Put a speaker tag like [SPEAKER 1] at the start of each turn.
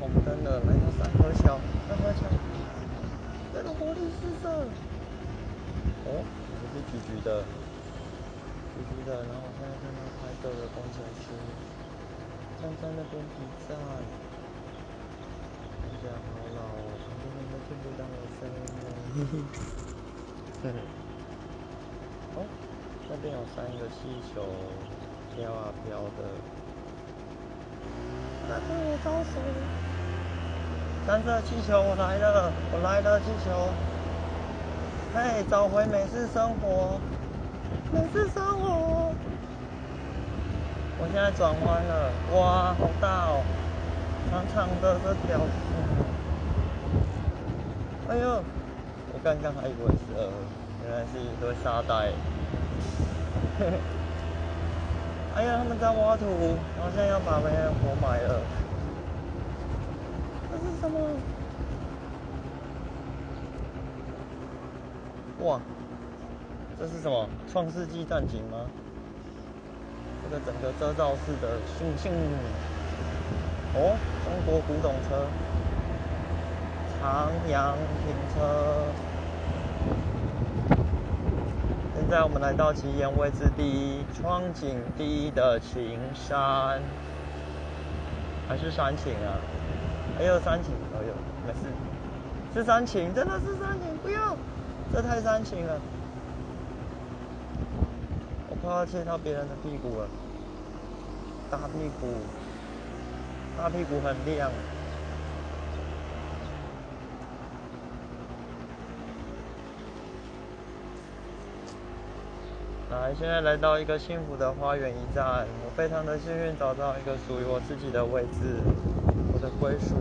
[SPEAKER 1] 红灯了，来到三河桥，三河桥，这个活力四射。哦，这是橘橘的，橘橘的，然后我现在看到拍摄的工程师站在那边比赛，看起来好老哦，旁边人都听不到我声音了。哦，那边有三个气球飘啊飘的。在对我招手，蓝色气球，我来了，我来了，气球。嘿，找回美式生活，美式生活。我现在转弯了，哇，好大哦，长长的这条。哎呦，我刚刚还以为是呃，原来是一堆沙袋。哎呀，他们在挖土，好像要把别人活埋了。这是什么？哇，这是什么？创世纪战警吗？这个整个遮罩式的星星。哦，中国古董车，长阳停车。现在我们来到奇岩位置第一、窗景第一的晴山，还是山晴啊？还有山晴，哎呦，没事，是山晴，真的是山晴，不要，这太山晴了，我快要切到别人的屁股了，大屁股，大屁股很亮。来，现在来到一个幸福的花园驿站，我非常的幸运找到一个属于我自己的位置，我的归属。